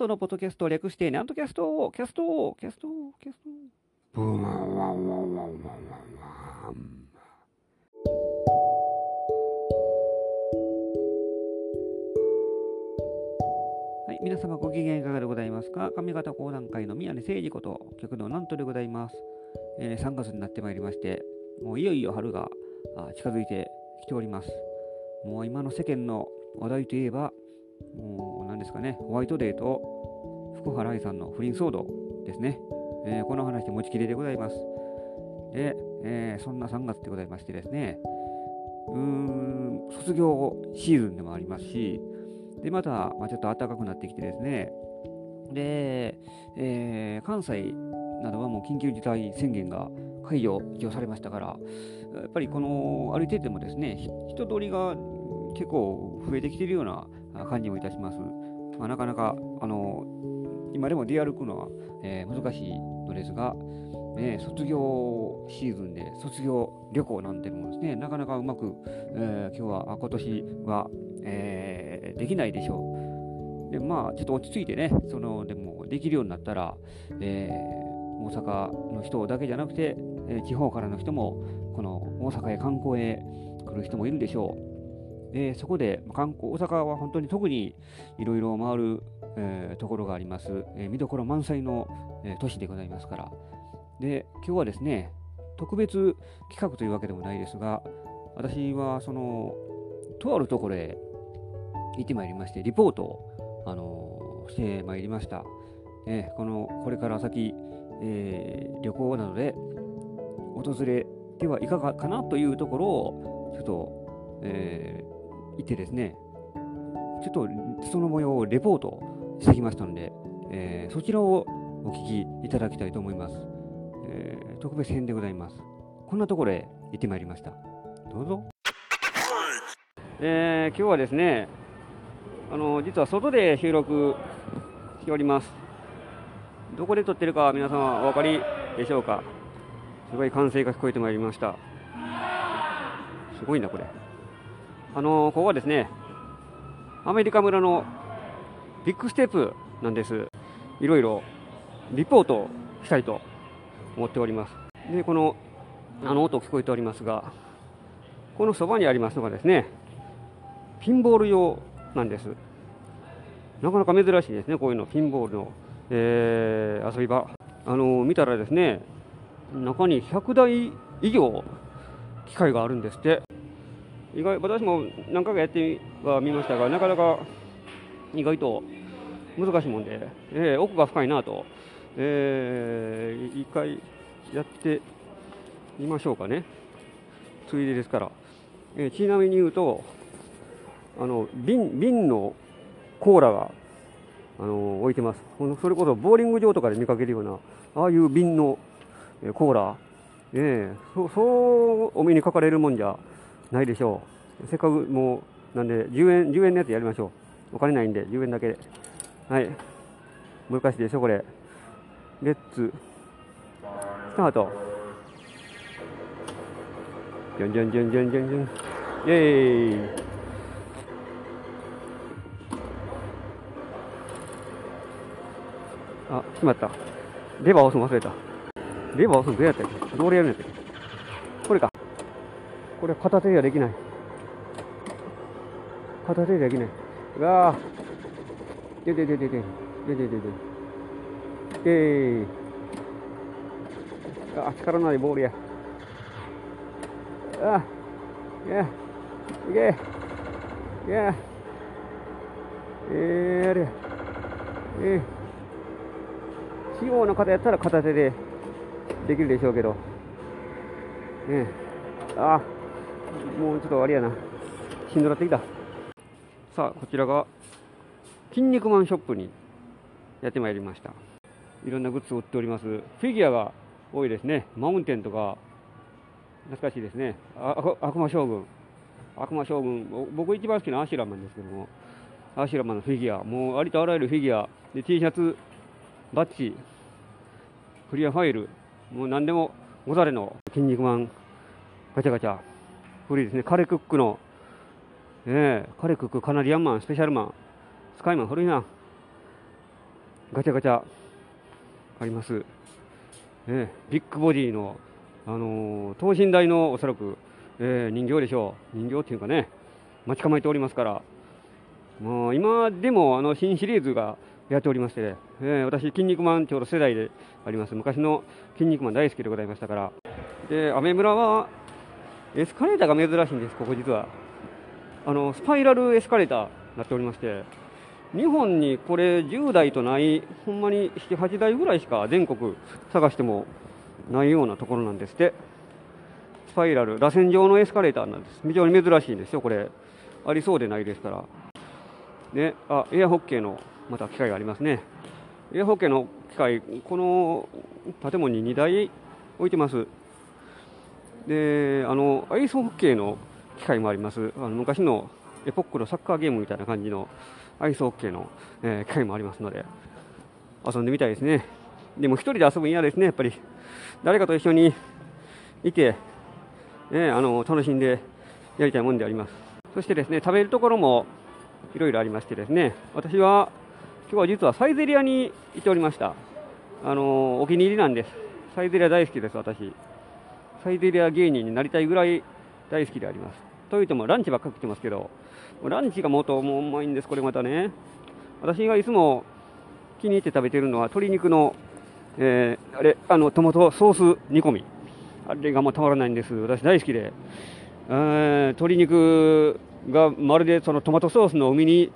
トのポッドキャストを略して、南斗キャスト、キャスト、キャスト、キャスト。ブーンワンワンワンワンワンワン。はい、皆様ご機嫌いかがでございますか上方講談界の宮根誠司こと、旭堂南斗でございます、えー3月になってまいりまして、もういよいよ春があ近づいてきております。もう今の世間の話題といえば、もうですかね、ホワイトデーと福原愛さんの不倫騒動ですね。えーこの話で持ちきりでございます。で、えーそんな3月でございましてですね、うーん、卒業シーズンでもありますし、で、また、まあ、ちょっと暖かくなってきてですね、で、えー関西などはもう緊急事態宣言が解除一応されましたから、やっぱりこの歩いててもですね、人通りが結構増えてきているような感じもいたします。まあ、なかなかあの今でも出歩くのは、えー難しいのですが、ね、卒業シーズンで卒業旅行なんていうのもですね、なかなかうまく、えー今日は、今年は、えーできないでしょう。で、まあ、ちょっと落ち着いてね、その、でもできるようになったら、えー大阪の人だけじゃなくて、え地方からの人も、この大阪へ観光へ来る人もいるでしょう。で、そこで観光、大阪は本当に特にいろいろ回る、えーところがあります、えー見どころ満載の、えー都市でございますから。で、今日はですね、特別企画というわけでもないですが、私はその、とあるところへ行ってまいりまして、リポートを、あのーしてまいりました。えーこの、これから先、えー旅行などで訪れてはいかがかなというところを、ちょっと、えー行ってですね、ちょっとその模様をレポートしてきましたので、えーそちらをお聞きいただきたいと思います。えー特別編でございます。こんなところへ行ってまいりました。どうぞ。えー今日はですね、あの実は外で収録しております。どこで撮ってるか皆様お分かりでしょうかすごい歓声が聞こえてまいりました。すごいな、これ。あのここはですね、アメリカ村のビッグステップなんです。いろいろリポートしたいと思っております。で、この、あの音聞こえておりますが、このそばにありますのがですね、ピンボール用なんです。なかなか珍しいですね、こういうの、ピンボールの、えー遊び場。あの見たらですね、中に100台以上機械があるんですって。意外私も何回かやってはみましたが、なかなか意外と難しいもんで、えー奥が深いなと、えー一回やってみましょうかね、ついでですから。えーちなみに言うと、あの瓶瓶のコーラが、あの置いてます。それこそボーリング場とかで見かけるような、ああいう瓶の、コーラ、ええそそうお目にかかれるもんじゃないでしょう。せっかくもう、なんで、10円、10円のやつやりましょう。お金ないんで、10円だけで。はい。難しいでしょ、これ。レッツ、スタート。じゃんじゃんじゃんじゃんじゃんじゃん。イェーイ。あ、しまった。レバー押すの忘れた。レバー押すのどうやったっけ？どうやるんやったっけ？これ片手ではできない。片手でできない。うわぁ。ででででで。でででで。であ、力のないボールや。あ、いや、いけ。いや。えー、やれ。えー。器用な方やったら片手でできるでしょうけど。ねえあ。あ、もうちょっとあれやな。しんどなってきた。さあ、こちらが、筋肉マンショップにやってまいりました。いろんなグッズを売っております。フィギュアが多いですね。マウンテンとか、懐かしいですね。あ悪魔将軍。悪魔将軍。僕一番好きなアシュラマンですけども、アシュラマンのフィギュア。もうありとあらゆるフィギュア。で、T シャツ、バッジ、クリアファイル。もう何でもござれの筋肉マンガチャガチャ。古いですね。カレクックの、ねえ、カレクックカナディアンマン、スペシャルマン、スカイマン古いな。ガチャガチャあります。ね、ビッグボディの、あのー、等身大のおそらく、えー、人形でしょう。人形っていうかね、待ち構えておりますから、もう今でもあの新シリーズがやっておりまして、えー、私、筋肉マンちょうど世代であります。昔の筋肉マン大好きでございましたから。で、アメ村はエスカレーターが珍しいんです、ここ実は。あの、スパイラルエスカレーターになっておりまして、日本にこれ10台とない、ほんまに7、8台ぐらいしか全国探してもないようなところなんですって。スパイラル、螺旋状のエスカレーターなんです。非常に珍しいんですよ、これ。ありそうでないですから。で、あ、エアホッケーのまた機械がありますね。エアホッケーの機械、この建物に2台置いてます。で、あの、アイスホッケーの機械もあります。あの昔のエポックのサッカーゲームみたいな感じのアイスホッケーの、えー、機械もありますので、遊んでみたいですね。でも一人で遊ぶん嫌ですね、やっぱり。誰かと一緒にいて、ね、あの楽しんでやりたいもんであります。そしてですね、食べるところもいろいろありましてですね、私は今日は実はサイゼリアに行っておりました。あのお気に入りなんです。サイゼリア大好きです、私。サイゼリア芸人になりたいぐらい大好きであります。というともランチばっか食ってますけど、ランチが元もうまいんです、これまたね。私がいつも気に入って食べてるのは鶏肉の、えー、あれ、あの、トマトソース煮込み。あれがもうたまらないんです。私大好きで。えー、鶏肉がまるでそのトマトソースの海に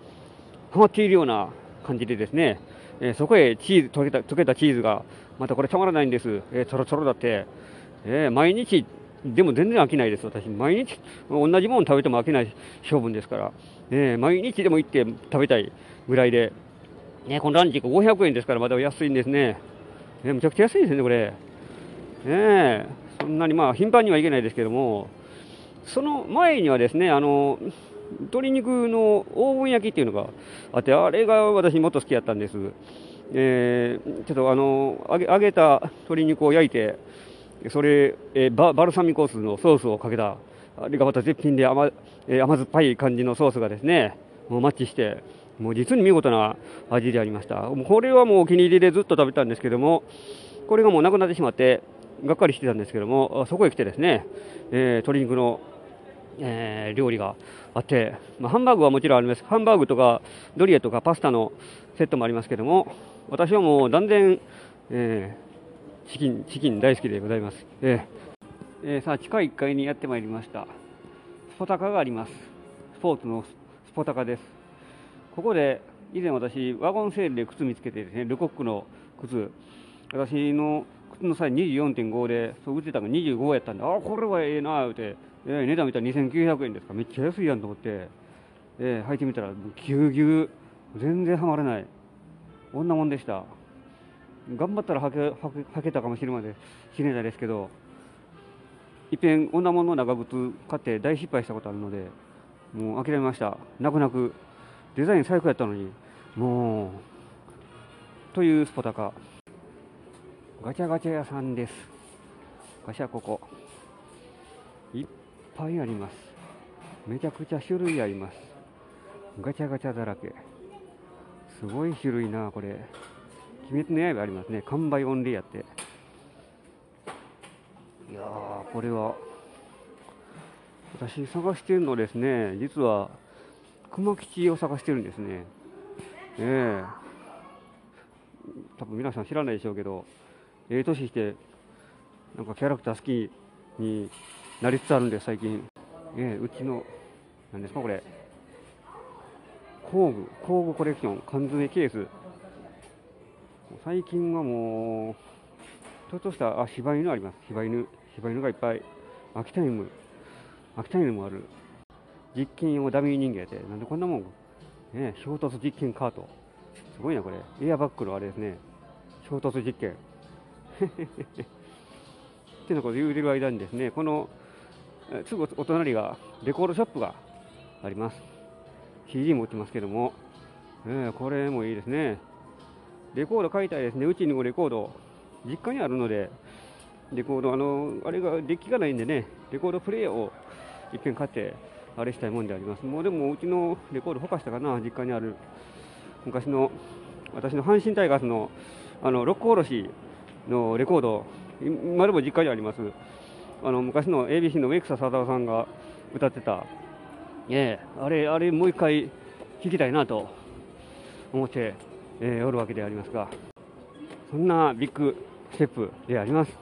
はまっているような感じでですね、えー、そこへチーズ、溶けた、溶けたチーズが、またこれたまらないんです。えー、ちょろちょろだって、えー、毎日でも全然飽きないです、私。毎日、同じもの食べても飽きない性分ですから、ね、毎日でも行って食べたいぐらいで、ね、このランチ500円ですから、まだ安いんですね。ね、むちゃくちゃ安いですね、これ。ねそんなにまあ頻繁にはいけないですけども、その前にはですね、あの、鶏肉のオーブン焼きっていうのがあって、あれが私もっと好きだったんです。えー、ちょっとあの揚げ揚げた鶏肉を焼いて、それ、えー、ババルサミコ酢のソースをかけた、あれがまた絶品で甘,、えー、甘酸っぱい感じのソースがですね、もうマッチして、もう実に見事な味でありました。これはもうお気に入りでずっと食べたんですけども、これがもうなくなってしまって、がっかりしてたんですけども、そこへ来てですね、えー、鶏肉の、えー、料理があって、まあ、ハンバーグはもちろんあります。ハンバーグとかドリエとかパスタのセットもありますけども、私はもう断然、えチキン、チキン大好きでございます。えー、えー、さあ、地下1階にやってまいりました。スポタカがあります。スポーツのスポタカです。ここで、以前私、ワゴンセールで靴見つけてですね、ルコックの靴、私の靴のサイズ24.5で、そう売ってたのが25やったんで、ああ、これはええなあ、って、えー、値段見たら2900円ですか、めっちゃ安いやんと思って、えー、履いてみたら、ぎゅうぎゅう、全然はまらない。こんなもんでした。頑張ったらはけはけたかもしれましれないですけどいっぺん女物の長靴買って大失敗したことあるのでもう諦めました。泣く泣く。デザイン最高やったのにもうというスポタカ。ガチャガチャ屋さんです。ガチャここ。いっぱいあります。めちゃくちゃ種類あります。ガチャガチャだらけ。すごい種類なこれ。鬼滅の刃ありますね。完売オンリーやって。いやー、これは、私探してるのですね、実は、熊吉を探してるんですね。ええ多分皆さん知らないでしょうけど、ええー、年して、なんかキャラクター好きになりつつあるんです、最近。ええうちの、何ですか、これ。工具、工具コレクション、缶詰ケース。最近はもう、ちょっとした、あ、柴犬あります。柴犬。柴犬がいっぱい。秋田犬。秋田犬もある。実験用ダミー人間やて。なんでこんなもんね衝突実験カート。すごいな、これ。エアバッグのあれですね。衝突実験。ってなこと言うてる間にですね、この、すぐお隣がレコードショップがあります。CD も売ってますけども、えー、これもいいですね。レコード買いたいですね。うちにもレコード、実家にあるので、レコード、あの、あれが、デッキがないんでね、レコードプレーヤーを一遍買って、あれしたいもんであります。もうでも、うちのレコードほかしたかな、実家にある昔の私の阪神タイガースのあのロックおろしのレコード、今でも実家にあります、あの昔の ABC の植草貞夫さんが歌ってた、えー、あれ、あれもう一回弾きたいなと思って、えー、おるわけでありますが、そんなビッグステップであります。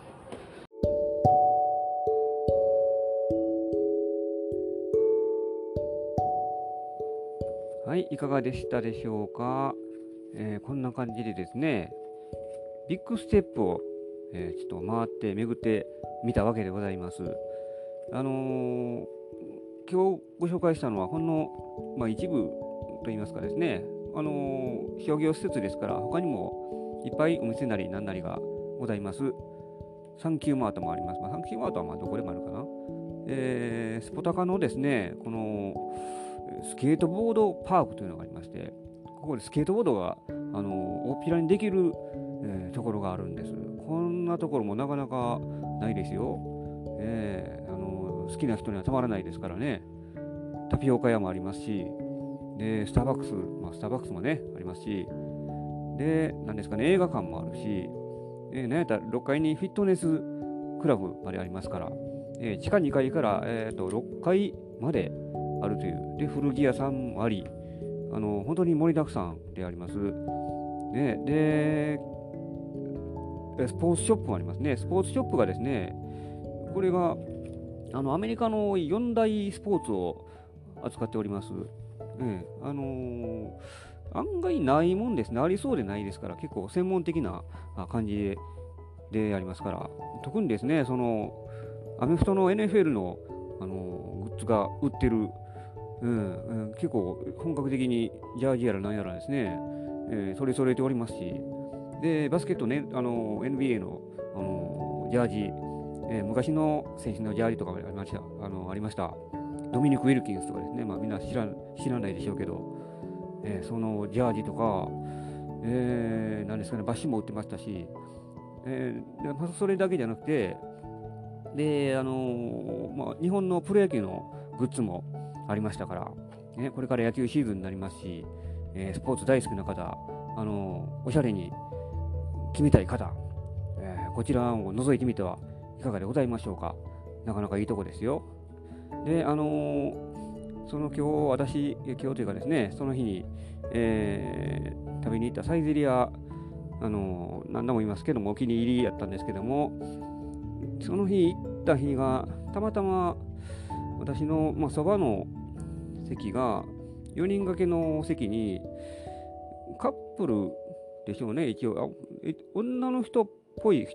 はい、いかがでしたでしょうか？えー、こんな感じでですね、ビッグステップを、えー、ちょっと回って巡ってみたわけでございます。あのー、今日ご紹介したのはほんの、まあ、一部といいますかですね、あのー、商業施設ですから、他にもいっぱいお店なり何なりがございます。サンキューマートもあります。まあ、サンキューマートはまどこでもあるかな。えー、スポタカのですね、このスケートボードパークというのがありまして、ここでスケートボードがあの大っぴらにできる、えー、ところがあるんです。こんなところもなかなかないですよ。えー、あの好きな人にはたまらないですからね。タピオカ屋もありますし、でスターバックス、まあ、スターバックスもね、ありますし、で、なんですかね、映画館もあるし、えー、なんやったら6階にフィットネスクラブまでありますから、えー、地下2階から、えーと、6階まであるという。で、古着屋さんもあり、あの本当に盛りだくさんであります。ね、で、スポーツショップもありますね。スポーツショップがですね、これがあのアメリカの4大スポーツを扱っております。ね、あのー、案外ないもんですね。ありそうでないですから、結構専門的な感じででありますから、特にですね、そのアメフトの NFL の、あのー、グッズが売ってる。うん、うん、結構本格的にジャージやらなんやらですね、えー、取り揃えておりますし、で、バスケットね、あの NBA の、あのジャージ、え、昔の選手のジャージとかありました。あのありました。ドミニク・ウィルキンスとかですね、まあ、みんな知ら知らないでしょうけど、えー、そのジャージとか、えー、なんですかね、バッシュも売ってましたし、えー、それだけじゃなくて、で、あのー、まあ、日本のプロ野球のグッズも、ありましたから、ね、これから野球シーズンになりますし、えー、スポーツ大好きな方、あのー、おしゃれに決めたい方、えー、こちらを覗いてみてはいかがでございましょうか。なかなかいいとこですよ。で、あのー、その今日、私、今日というかですね、その日に、えー、食べに行ったサイゼリア、あのー、何度も言いますけども、お気に入りやったんですけども、その日行った日が、たまたま私の、まあ、そばの席が4人掛けの席にカップルでしょうね、一応、あ女の人っぽい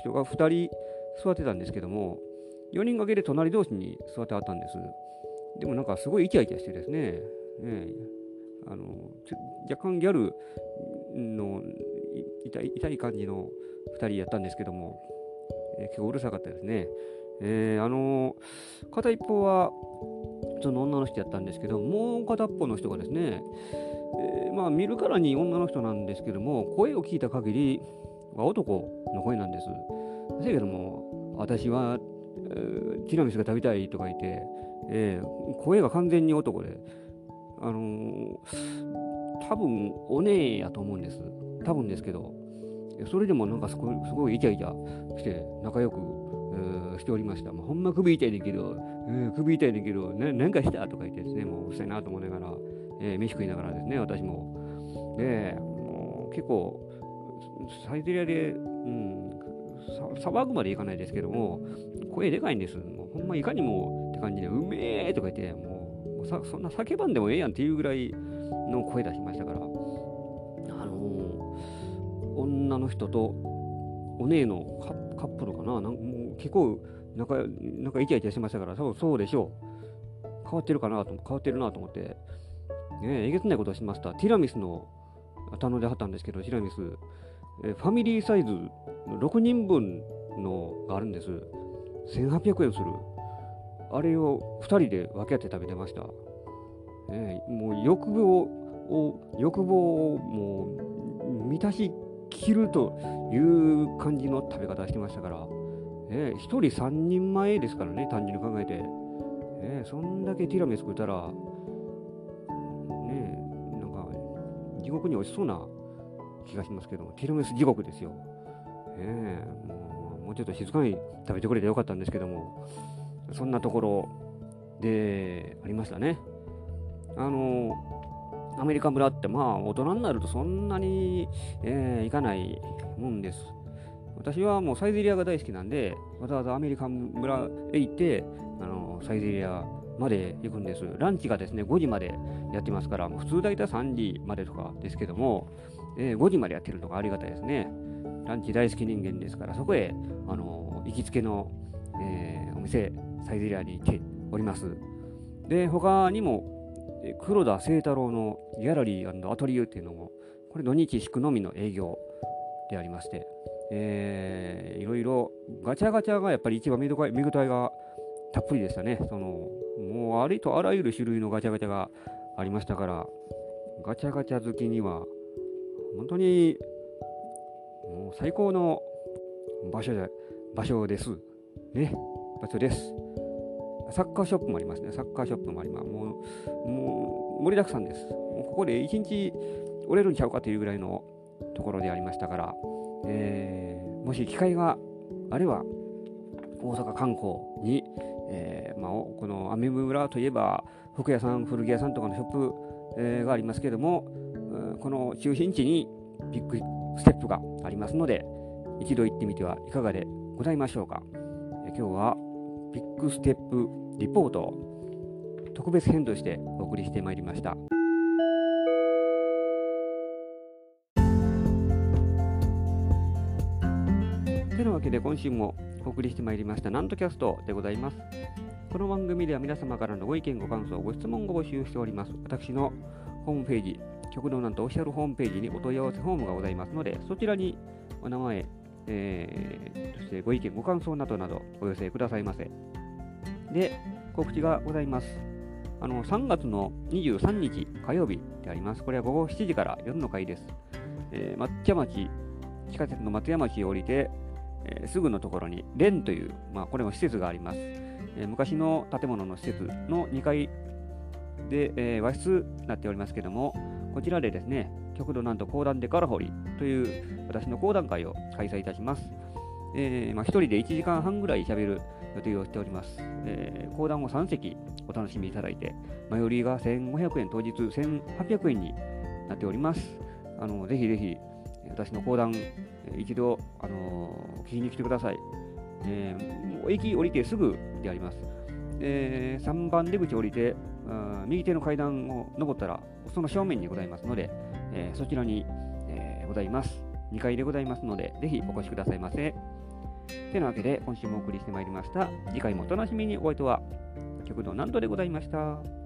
人が2人座ってたんですけども、4人掛けで隣同士に座ってあったんです。でもなんかすごいイチャイチャしてですね、ねあの若干ギャルの痛い痛い感じの2人やったんですけども、えー、結構うるさかったですね。えー、あの片一方はその女の人やったんですけどもう片っぽの人がですね、えー、まあ見るからに女の人なんですけども声を聞いた限りは男の声なんです。だけども私は、えー、ティラミスが食べたいとか言って、えー、声が完全に男であのー、多分お姉やと思うんです多分ですけどそれでもなんかすごいすごいイチャイチャして仲良くしておりました。もうほんま首痛いねんけど、首痛いねんけど、ななんかしたとか言ってですね、もううるさいなと思いながら、えー、飯食いながらですね、私も。で、もう結構、サイゼリアで、うん、騒ぐまでいかないですけども、声でかいんです。もうほんまいかにもって感じで、うめえとか言って、もうさそんな叫ばんでもええやんっていうぐらいの声出しましたから、あのー、女の人とお姉のカップルかな？なんもう結構なんか、なんかイチャイチャしてましたから、そうそうでしょう。変わってるかなと、変わってるなと思って、ねえ、えげつないことをしました。ティラミスの頼んではったんですけど、ティラミス、えファミリーサイズ6人分のがあるんです。1800円する。あれを2人で分け合って食べてました。ね、もう欲望を、欲望をもう満たしきるという感じの食べ方してましたから。ね、1人3人前ですからね、単純に考えて。ね、そんだけティラミス食ったら、ね、なんか、地獄に落ちそうな気がしますけども、ティラミス地獄ですよ。え、もうもうちょっと静かに食べてくれてよかったんですけども、そんなところでありましたね。あのアメリカ村ってまあ大人になるとそんなに、えー、行かないもんです。私はもうサイゼリアが大好きなんで、わざわざアメリカ村へ行って、あのサイゼリアまで行くんです。ランチがですね、5時までやってますから、普通大体3時までとかですけども、えー、5時までやってるのがありがたいですね。ランチ大好き人間ですから、そこへ、あの行きつけの、えー、お店、サイゼリアに行っております。で、他にも、黒田清太郎のギャラリーアトリエっていうのも、これ土日祝のみの営業でありまして、えー、いろいろガチャガチャがやっぱり一番見応えがたっぷりでしたね。そのもうありとあらゆる種類のガチャガチャがありましたから、ガチャガチャ好きには本当にもう最高の場所で場所です。ね、場所です。サッカーショップもありますね。サッカーショップもあります。もう、もう盛りだくさんです。もうここで一日折れるんちゃうかというぐらいのところでありましたから、えー、もし機会があれば、大阪観光に、えーまあ、このアメ村といえば服屋さん古着屋さんとかのショップ、えー、がありますけどもこの中心地にビッグステップがありますので一度行ってみてはいかがでございましょうか、え、今日はビッグステップリポート特別編としてお送りしてまいりました。けで今週もお送りしてまいりましたなんとキャストでございます。この番組では皆様からのご意見、ご感想、ご質問を募集しております。私のホームページ、極道なんとオフィシャルホームページにお問い合わせフォームがございますので、そちらにお名前、えー、そしてご意見、ご感想などなどお寄せくださいませ。で、告知がございます。あの3月の23日火曜日であります。これは午後7時から夜の会です。えー、松屋町、地下鉄の松山町を降りて、えー、すぐのところに蓮という、まあ、これも施設があります。えー、昔の建物の施設の2階で、えー、和室になっておりますけども、こちらでですね、極度なんと講談でから掘りという私の講談会を開催いたします。えーまあ、1人で1時間半ぐらい喋る予定をしております。えー、講談を3席お楽しみいただいて、前売りが1500円、当日1800円になっております。あのぜひぜひ私の講談、一度、あの、聞きに来てください。えー、駅降りてすぐであります。えー、3番出口降りて、右手の階段を登ったら、その正面にございますので、えー、そちらに、えー、ございます。2階でございますので、ぜひお越しくださいませ。てなわけで、今週もお送りしてまいりました。次回もお楽しみに。お相手は、極道南都でございました。